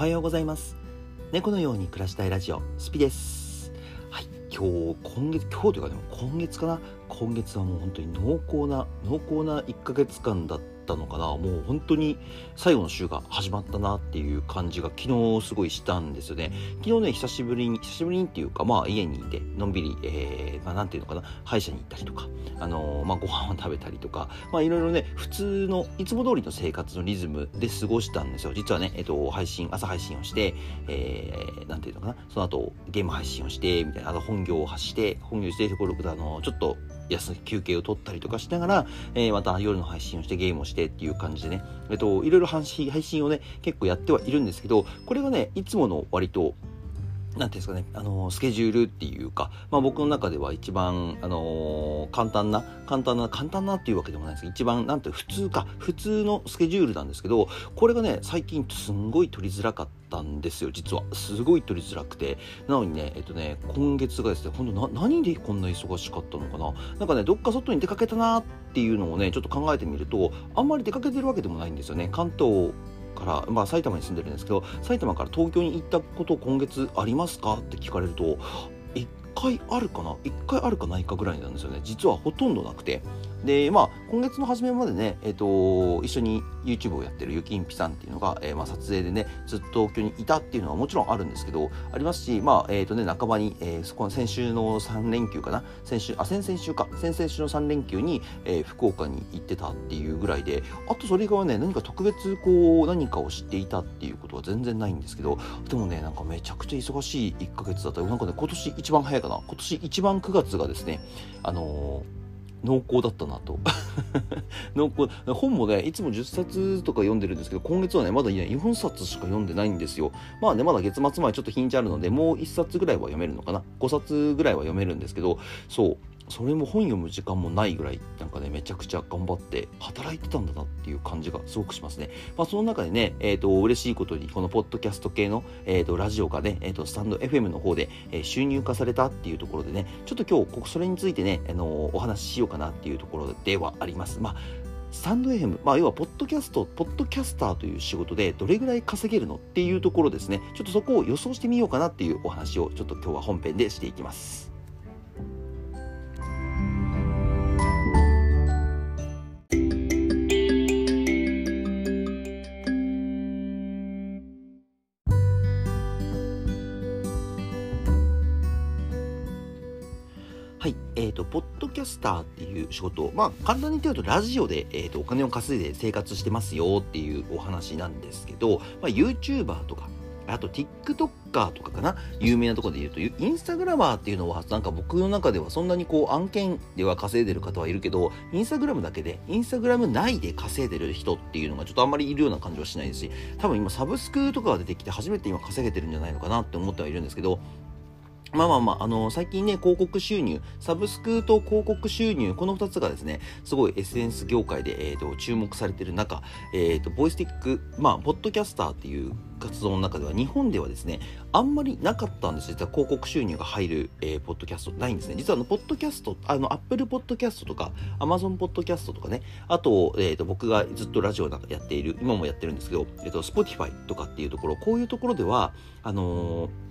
はようございます。猫のように暮らしたいラジオスピです。はい今日今月今日というかでも今月かな？今月はもう本当に濃厚な濃厚な1ヶ月間だったったのかな。もう本当に最後の週が始まったなっていう感じが昨日すごいしたんですよね。昨日ね久しぶりに久しぶりにっていうかまあ家にいてのんびり、えー、まあなんていうのかな。歯医者に行ったりとかあのー、まあご飯を食べたりとかまあいろいろね普通のいつも通りの生活のリズムで過ごしたんですよ。実はねえっ、と配信朝配信をしてえー、なんていうのかな。その後ゲーム配信をしてみたいな。あと本業を発して本業してとこれあのちょっと休休憩を取ったりとかしながら、えー、また夜の配信をしてゲームをしてっていう感じでね、えっと、いろいろ配信配信をね、結構やってはいるんですけど、これがね、いつもの割と、なんていうんですかね、あの、スケジュールっていうか、まあ僕の中では一番、あのー、簡単な、簡単な、簡単なっていうわけでもないですけど、一番、なんて普通か、普通のスケジュールなんですけど、これがね、最近すんごい取りづらかったんですよ、実は。すごい取りづらくて。なのにね、えっとね、今月がですね、本当な、何でこんな忙しかったのかななんかね、どっか外に出かけたなっていうのをね、ちょっと考えてみると、あんまり出かけてるわけでもないんですよね。関東から、まあ、埼玉に住んでるんですけど埼玉から東京に行ったこと今月ありますか？って聞かれると1回あるかな？1回あるかないかぐらいなんですよね。実はほとんどなくて。で、まあ、今月の初めまでね、えっ、ー、と、一緒に YouTube をやってるゆきんぴさんっていうのが、えー、まあ、撮影でね、ずっと東京にいたっていうのはもちろんあるんですけど、ありますし、まあ、えっ、ー、とね、仲間に、え、そこの先週の3連休かな、先週、あ、先々週か、先々週の3連休に、え、福岡に行ってたっていうぐらいで、あとそれがね、何か特別こう、何かを知っていたっていうことは全然ないんですけど、でもね、なんかめちゃくちゃ忙しい1ヶ月だった。なんかね、今年一番早いかな、今年一番9月がですね、あのー濃厚だったなと。濃厚。本もねいつも10冊とか読んでるんですけど今月はねまだね4冊しか読んでないんですよ。まあねまだ月末前ちょっと日にちあるのでもう1冊ぐらいは読めるのかな。5冊ぐらいは読めるんですけどそう。それも本読む時間もないぐらいなんかねめちゃくちゃ頑張って働いてたんだなっていう感じがすごくしますね。まあその中でね、えっ、ー、と嬉しいことにこのポッドキャスト系の、えーと、ラジオがね、えーと、スタンド FM の方で、えー、収入化されたっていうところでねちょっと今日それについてね、あのー、お話ししようかなっていうところではあります。まあスタンド FM、まあ、要は、ポッドキャスト、ポッドキャスターという仕事で、どれぐらい稼げるのっていうところですね。ちょっとそこを予想してみようかなっていうお話を、ちょっと今日は本編でしていきます。ターっていう仕事、まあ、簡単に言うと、ラジオで、えーと、お金を稼いで生活してますよっていうお話なんですけど、まあ、YouTuber とか、あと TikToker とかかな有名なとこで言うと、インスタグラマーっていうのは、なんか僕の中ではそんなにこう案件では稼いでる方はいるけど、インスタグラムだけで、インスタグラム内で稼いでる人っていうのがちょっとあんまりいるような感じはしないですし、多分今サブスクとかが出てきて初めて今稼げてるんじゃないのかなって思ってはいるんですけど、まあまあまあ、あの、最近ね、広告収入、サブスクと広告収入、この2つがですね、すごい SNS 業界で、えーと、注目されている中、えーと、ボイスティック、まあ、ポッドキャスターっていう活動の中では、日本ではですね、あんまりなかったんです実は広告収入が入る、えー、ポッドキャストないんですね。実はあの、ポッドキャスト、あの、アップルポッドキャストとか、アマゾンポッドキャストとかね、あと、えっ、ー、と、僕がずっとラジオなんかやっている、今もやってるんですけど、えっ、と、Spotify とかっていうところ、こういうところでは、あのー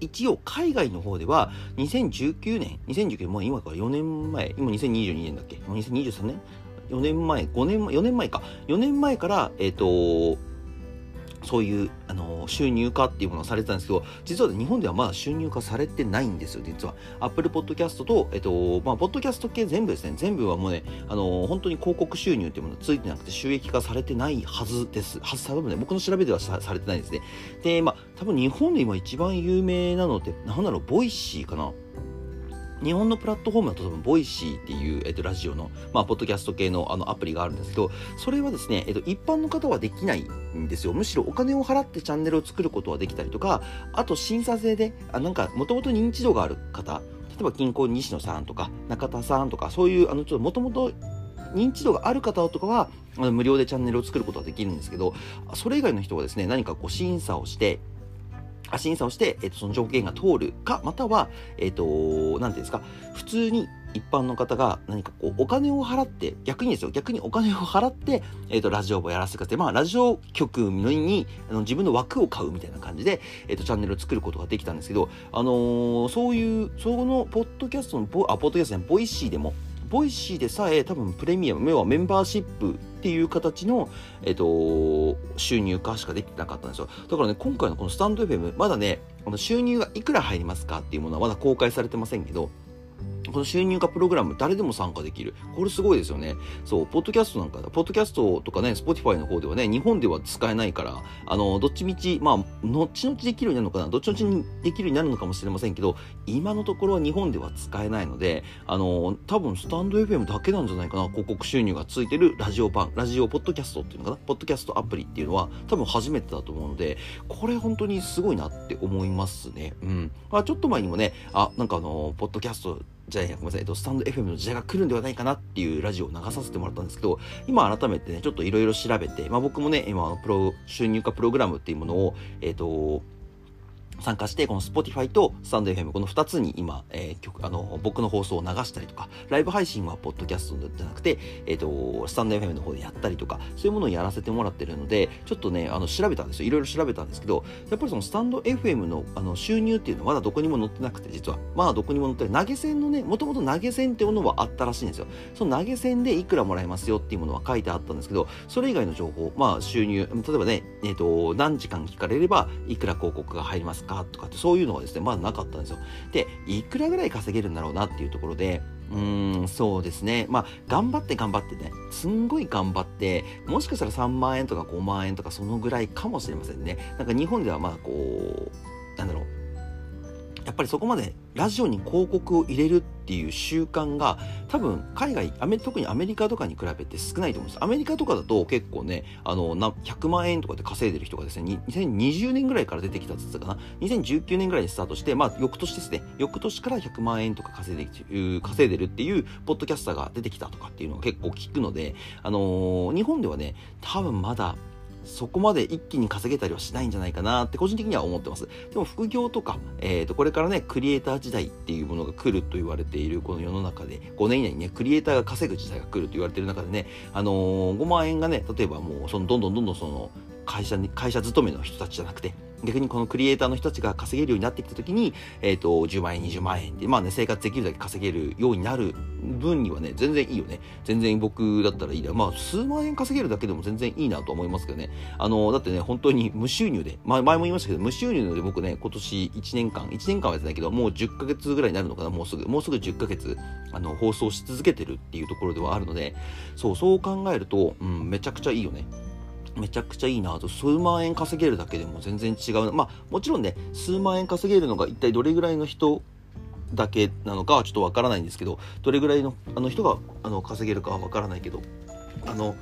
一応海外の方では2019年、2019年、もう今から4年前、今2022年だっけ？もう2023年 ?4 年前、5年、4年前か。4年前から、えっ、ー、と、そういう、あの、収入化っていうものがされてたんですけど、実は日本ではまだ収入化されてないんですよ、実は。Apple Podcast と、えっと、まあ、ポッドキャスト系全部ですね、全部はもうね、あの、本当に広告収入っていうものがついてなくて収益化されてないはずです。はず、多分ね、僕の調べではされてないですね。で、まあ、多分日本で今一番有名なのって、なんだろう、ボイシーかな？日本のプラットフォームだと多分、ボイシーっていう、えっと、ラジオの、まあ、ポッドキャスト系のあのアプリがあるんですけど、それはですね、えっと、一般の方はできないんですよ。むしろお金を払ってチャンネルを作ることはできたりとか、あと審査制で、あなんか、もともと認知度がある方、例えばキンコン西野さんとか、中田さんとか、そういう、あの、ちょっともともと認知度がある方とかは、無料でチャンネルを作ることができるんですけど、それ以外の人はですね、何かこう審査をして、審査をして、えっ、と、その条件が通るか、または、えっ、と、なんていうんですか、普通に一般の方が何かこうお金を払って逆にですよ逆にお金を払って、えーと、ラジオをやらせてください。まあラジオ局にあの自分の枠を買うみたいな感じで、えーと、チャンネルを作ることができたんですけど、あのー、そういうそのポッドキャストのポあポッドキャストねボイシーでもボイシーでさえ多分プレミアム要はメンバーシップっていう形の、えっと、収入化しかできてなかったんですよ。だからね、今回のこのスタンド FM、まだね、この収入がいくら入りますかっていうものはまだ公開されてませんけど、この収入化プログラム誰でも参加できる。これすごいですよね。そう、ポッドキャストなんか。ポッドキャストとかね、スポティファイの方ではね、日本では使えないから、あの、どっちみち、まあ、後々できるようになるのかな、どっちみちにできるようになるのかもしれませんけど、今のところは日本では使えないので、あの、多分スタンド FM だけなんじゃないかな、広告収入がついてるラジオ版、ラジオポッドキャストっていうのかな、ポッドキャストアプリっていうのは、多分初めてだと思うので、これ本当にすごいなって思いますね。うん。まあ、ちょっと前にもね、あ、なんかあの、ポッドキャストじゃあごめんなさい、えっと、スタンド FM の時代が来るんではないかなっていうラジオを流させてもらったんですけど、今改めてね、ちょっといろいろ調べて、まあ僕もね、今、プロ、収入化プログラムっていうものを、えっと、参加して、この Spotify とスタンド FM、この2つに今、えー、曲、あの、僕の放送を流したりとか、ライブ配信はポッドキャストじゃなくて、えっ、ー、と、スタンド FM の方でやったりとか、そういうものをやらせてもらってるので、ちょっとね、あの、調べたんですよ。いろいろ調べたんですけど、やっぱりそのスタンド FM のあの収入っていうのはまだどこにも載ってなくて、実は。まあどこにも載ってない。投げ銭のね、もともと投げ銭っていうものはあったらしいんですよ。その投げ銭でいくらもらえますよっていうものは書いてあったんですけど、それ以外の情報、まあ収入、例えばね、えっ、ー、と、何時間聞かれればいくら広告が入りますかとかって、そういうのはですね、まだなかったんですよ。で、いくらぐらい稼げるんだろうなっていうところで、うーん、そうですね。まあ、頑張って頑張ってね、すんごい頑張って、もしかしたら3万円とか5万円とかそのぐらいかもしれませんね。なんか日本ではまあこう、なんだろう、やっぱりそこまでラジオに広告を入れるっていう習慣が多分海外アメ特にアメリカとかに比べて少ないと思うんです。アメリカとかだと結構ねあのな100万円とかで稼いでる人がですね2020年ぐらいから出てきたって言ったかな？2019年ぐらいにスタートしてまあ翌年ですね。翌年から100万円とか稼いで稼いでるっていうポッドキャスターが出てきたとかっていうのが結構聞くのであのー、日本ではね多分まだそこまで一気に稼げたりはしないんじゃないかなって個人的には思ってます。でも副業とか、えっ、ー、と、これからね、クリエイター時代っていうものが来ると言われているこの世の中で、5年以内にね、クリエイターが稼ぐ時代が来ると言われている中でね、あのー、5万円がね、例えばもう、その、どんどんどんどんその、会社に、会社勤めの人たちじゃなくて、逆にこのクリエイターの人たちが稼げるようになってきた時に、えっ、ー、と、10万円、20万円で、まあね、生活できるだけ稼げるようになる分にはね、全然いいよね。全然僕だったらいいだ。まあ、数万円稼げるだけでも全然いいなと思いますけどね。あの、だってね、本当に無収入で、まあ、前も言いましたけど、無収入で僕ね、今年1年間、1年間はやってないけど、もう10ヶ月ぐらいになるのかな、もうすぐ、もうすぐ10ヶ月、あの、放送し続けてるっていうところではあるので、そう、そう考えると、うん、めちゃくちゃいいよね。めちゃくちゃいいなと。数万円稼げるだけでも全然違う。まあもちろんね数万円稼げるのが一体どれぐらいの人だけなのかはちょっとわからないんですけどどれぐらいのあの人があの稼げるかはわからないけどあの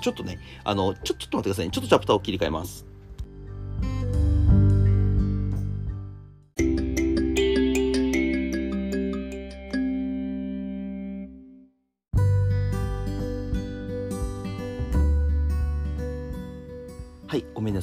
ちょっとねあのちょちょっと待ってくださいね。ちょっとチャプターを切り替えます。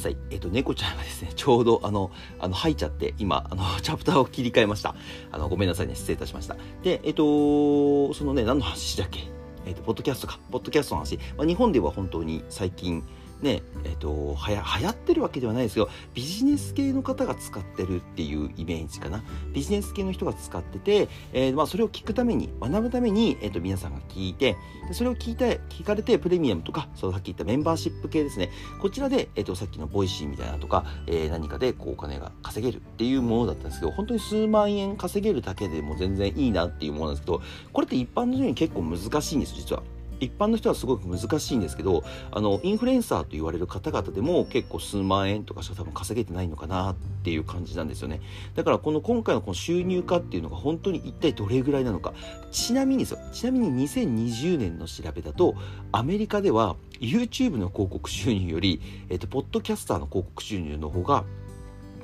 さい。えっ、と、猫ちゃんがですね、ちょうど、あの、あの、吐いちゃって、今、あの、チャプターを切り替えました。あの、ごめんなさいね、失礼いたしました。で、えっ、と、そのね、何の話だっけ？えっ、と、ポッドキャストか。ポッドキャストの話。まあ、日本では本当に最近、ね、えっ、ー、と、はや、流行ってるわけではないですけど、ビジネス系の方が使ってるっていうイメージかな。ビジネス系の人が使ってて、えー、まあ、それを聞くために、学ぶために、え、ー、と、皆さんが聞いて、それを聞いて、聞かれて、プレミアムとか、そのさっき言ったメンバーシップ系ですね。こちらで、えっ、と、さっきのボイシーみたいなとか、え何かで、こう、お金が稼げるっていうものだったんですけど、本当に数万円稼げるだけでも全然いいなっていうものなんですけど、これって一般の人に結構難しいんです、実は。一般の人はすごく難しいんですけどあのインフルエンサーと言われる方々でも結構数万円とかしか多分稼げてないのかなっていう感じなんですよね。だからこの今回のこの収入化っていうのが本当に一体どれぐらいなのか。ちなみにですよちなみに2020年の調べだとアメリカでは YouTube の広告収入より、えっと、ポッドキャスターの広告収入の方が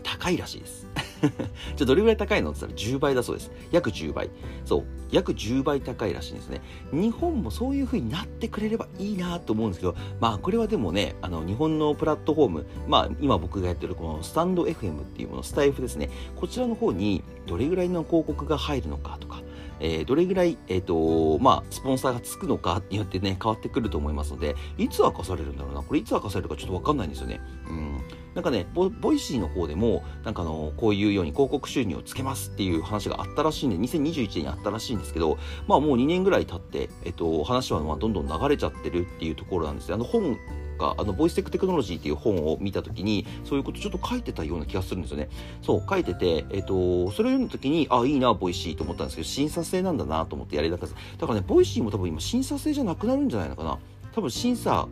高いらしいです。じゃあどれぐらい高いの？って言ったら10倍だそうです。約10倍。そう。約10倍高いらしいんですね。日本もそういう風になってくれればいいなと思うんですけど、まあこれはでもね、あの日本のプラットフォーム、まあ今僕がやってるこのスタンド FM っていうもの、スタイフですね。こちらの方にどれぐらいの広告が入るのかとか、えー、どれぐらい、えっ、ー、と、まあ、スポンサーがつくのかによってね、変わってくると思いますので、いつ明かされるんだろうな。これいつ明かされるかちょっとわかんないんですよね。うん。なんかねボ、ボイシーの方でも、なんかあの、こういうように広告収入をつけますっていう話があったらしいんで、2021年にあったらしいんですけど、まあもう2年ぐらい経って、えっと、話はまあどんどん流れちゃってるっていうところなんですね。あの本か、あの、ボイステックテクノロジーっていう本を見たときに、そういうことちょっと書いてたような気がするんですよね。そう、書いてて、えっ、と、それを読むときに、あ、いいな、ボイシーと思ったんですけど、審査制なんだなと思ってやりだった。だからね、ボイシーも多分今審査制じゃなくなるんじゃないのかな。多分審査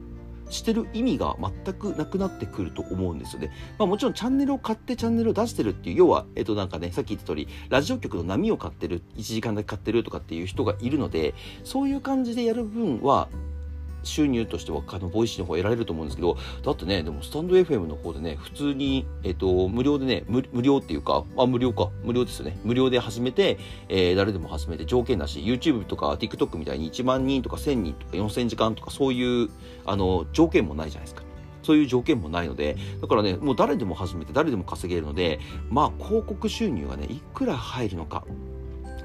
してる意味が全くなくなってくると思うんですよね。まあもちろんチャンネルを買ってチャンネルを出してるっていう、要は、えっとなんかね、さっき言った通り、ラジオ局の波を買ってる、1時間だけ買ってるとかっていう人がいるので、そういう感じでやる分は、収入としてはあのボイシーの方得られると思うんですけどだってねでもスタンド FM の方でね普通に、えっと、無料でね無料っていうかあ無料か。無料ですよね。無料で始めて、えー、誰でも始めて条件なし。YouTube とか TikTok みたいに1万人とか1000人とか4000時間とかそういうあの条件もないじゃないですか。そういう条件もないので、だからね、もう誰でも始めて誰でも稼げるので、まあ広告収入がね、いくら入るのか、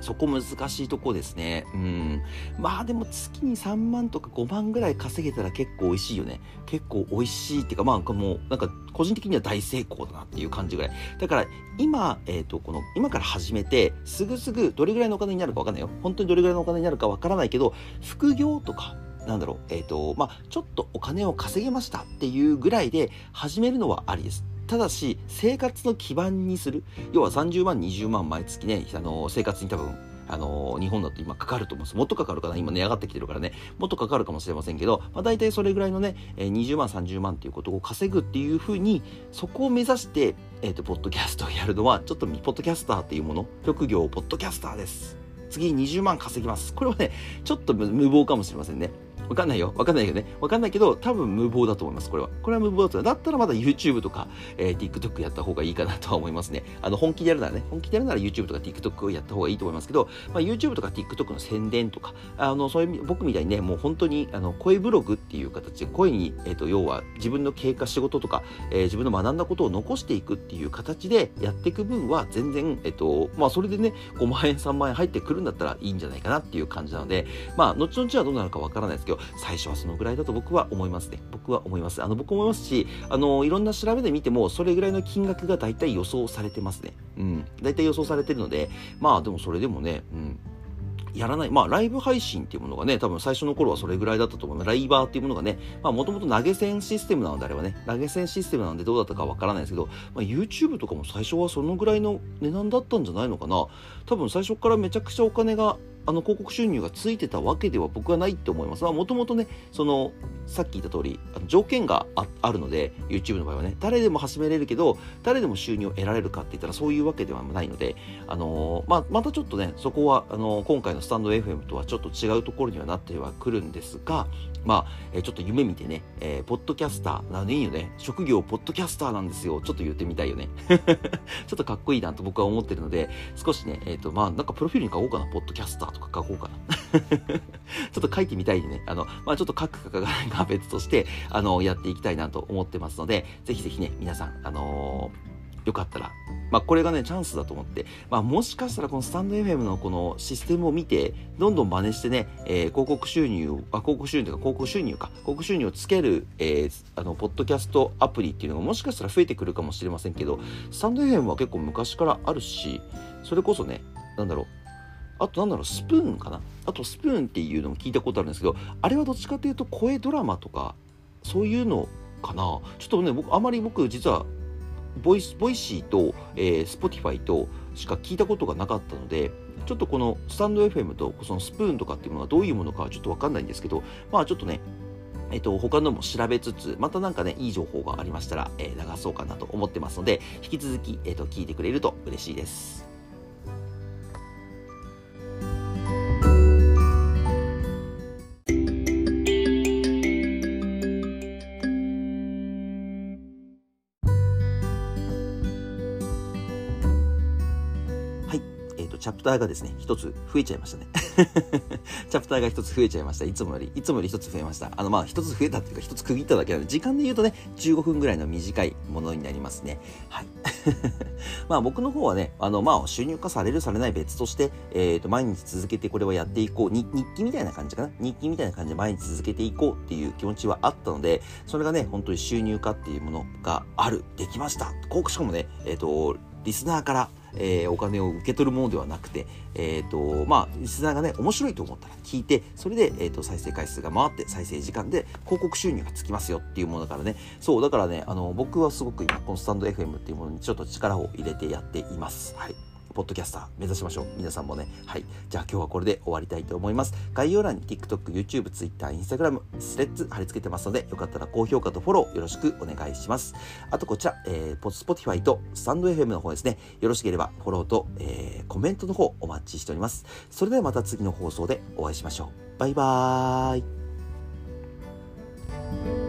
そこ難しいとこですね。うん。まあでも月に3万とか5万ぐらい稼げたら結構美味しいよね。結構美味しいっていうか、まあもうなんか個人的には大成功だなっていう感じぐらい。だから今、えっ、ー、と、この今から始めて、すぐすぐどれぐらいのお金になるかわかんないよ。本当にどれぐらいのお金になるかわからないけど、副業とか、なんだろう、えっ、ー、と、まあちょっとお金を稼げましたっていうぐらいで始めるのはありです。ただし生活の基盤にする要は30万20万毎月ねあの生活に多分あの日本だと今かかると思います。もっとかかるかな？今値上がってきてるからね。もっとかかるかもしれませんけど、まあ、大体それぐらいのね、20万、30万っていうことを稼ぐっていうふうに、そこを目指して、えっ、ー、と、ポッドキャストをやるのは、ちょっとポッドキャスターっていうもの、職業、ポッドキャスターです。次20万稼ぎます。これはね、ちょっと無謀かもしれませんね。わかんないよ。わかんないけどね。わかんないけど、多分無謀だと思います、これは。これは無謀だと思います。だったらまだ YouTube とか、えー、TikTok やった方がいいかなとは思いますね。あの、本気でやるならね、本気でやるなら YouTube とか TikTok をやった方がいいと思いますけど、まあ、YouTube とか TikTok の宣伝とか、あの、そういう、僕みたいにね、もう本当に、あの、声ブログっていう形で、声に、えっ、ー、と、要は自分の経過、仕事とか、えー、自分の学んだことを残していくっていう形でやっていく分は、全然、えっ、と、まあ、それでね、5万円、3万円入ってくるんだったらいいんじゃないかなっていう感じなので、まあ、後々はどうなるかわからないですけど、最初はそのぐらいだと僕は思いますね。僕は思います。あの、僕思いますし、あの、いろんな調べで見ても、それぐらいの金額が大体予想されてますね。うん。大体予想されてるので、まあでもそれでもね、うん。やらない。まあ、ライブ配信っていうものがね、多分最初の頃はそれぐらいだったと思います。ライバーっていうものがね、まあ、もともと投げ銭システムなのであればね、投げ銭システムなんでどうだったかわからないですけど、まあ、YouTube とかも最初はそのぐらいの値段だったんじゃないのかな。多分最初からめちゃくちゃお金があの広告収入がついてたわけでは僕はないって思います。もともとね、その、さっき言った通り、あの条件があるので、YouTube の場合はね、誰でも始めれるけど、誰でも収入を得られるかって言ったらそういうわけではないので、あのー、まあ、またちょっとね、そこは、あのー、今回のスタンド FM とはちょっと違うところにはなってはくるんですが、まあ、えー、ちょっと夢見てね、えー、ポッドキャスター、なんでいいよね、職業ポッドキャスターなんですよ。ちょっと言ってみたいよね。ちょっとかっこいいなと僕は思ってるので、少しね、えっ、と、まあ、なんかプロフィールに書こうかな、ポッドキャスターとか書こうかな。ちょっと書いてみたいでね、あの、まあ、ちょっと書くか書かないか別として、あの、やっていきたいなと思ってますので、ぜひぜひね、皆さん、あのーよかったら、まあ、これがね、チャンスだと思って、まあ、もしかしたらこのスタンド FM のこのシステムを見て、どんどん真似してね、えー、広告収入、あ、広告収入というか広告収入か、広告収入をつける、えー、あの、ポッドキャストアプリっていうのがもしかしたら増えてくるかもしれませんけど、スタンド FM は結構昔からあるし、それこそね、なんだろう、あとなんだろう、スプーンかな？あとスプーンっていうのも聞いたことあるんですけど、あれはどっちかというと声ドラマとか、そういうのかな？ちょっとね、僕、あまり僕実は、ボイス、ボイシーと、えー、スポティファイとしか聞いたことがなかったので、ちょっとこのスタンド FM とそのスプーンとかっていうものはどういうものかはちょっとわかんないんですけど、まあちょっとね、えっと、他のも調べつつ、またなんかね、いい情報がありましたら、えー、流そうかなと思ってますので、引き続き、えっと、聞いてくれると嬉しいです。プターがですね、一つ増えちゃいましたね。チャプターが一つ増えちゃいました。いつもより、いつもより一つ増えました。あの、まあ、一つ増えたっていうか、一つ区切っただけなので、時間で言うとね、15分ぐらいの短いものになりますね。はい。まあ、僕の方はね、あの、まあ、収入化される、されない別として、えっ、ー、と、毎日続けてこれはやっていこう。日記みたいな感じかな。日記みたいな感じで毎日続けていこうっていう気持ちはあったので、それがね、本当に収入化っていうものがある、できました。こう、しかもね、えっ、ー、と、リスナーから、えー、お金を受け取るものではなくて、えっ、ー、と、まあ、リスナーがね、面白いと思ったら聞いて、それで、えっ、ー、と、再生回数が回って、再生時間で広告収入がつきますよっていうものだからね、そう、だからね、あの、僕はすごく今、このスタンド FM っていうものにちょっと力を入れてやっています。はい。ポッドキャスター目指しましょう。皆さんもね。はい。じゃあ今日はこれで終わりたいと思います。概要欄に TikTok、YouTube、Twitter、Instagram、スレッズ貼り付けてますので、よかったら高評価とフォローよろしくお願いします。あとこちら、えー、Spotify とスタンド FM の方ですね。よろしければフォローと、えー、コメントの方お待ちしております。それではまた次の放送でお会いしましょう。バイバーイ。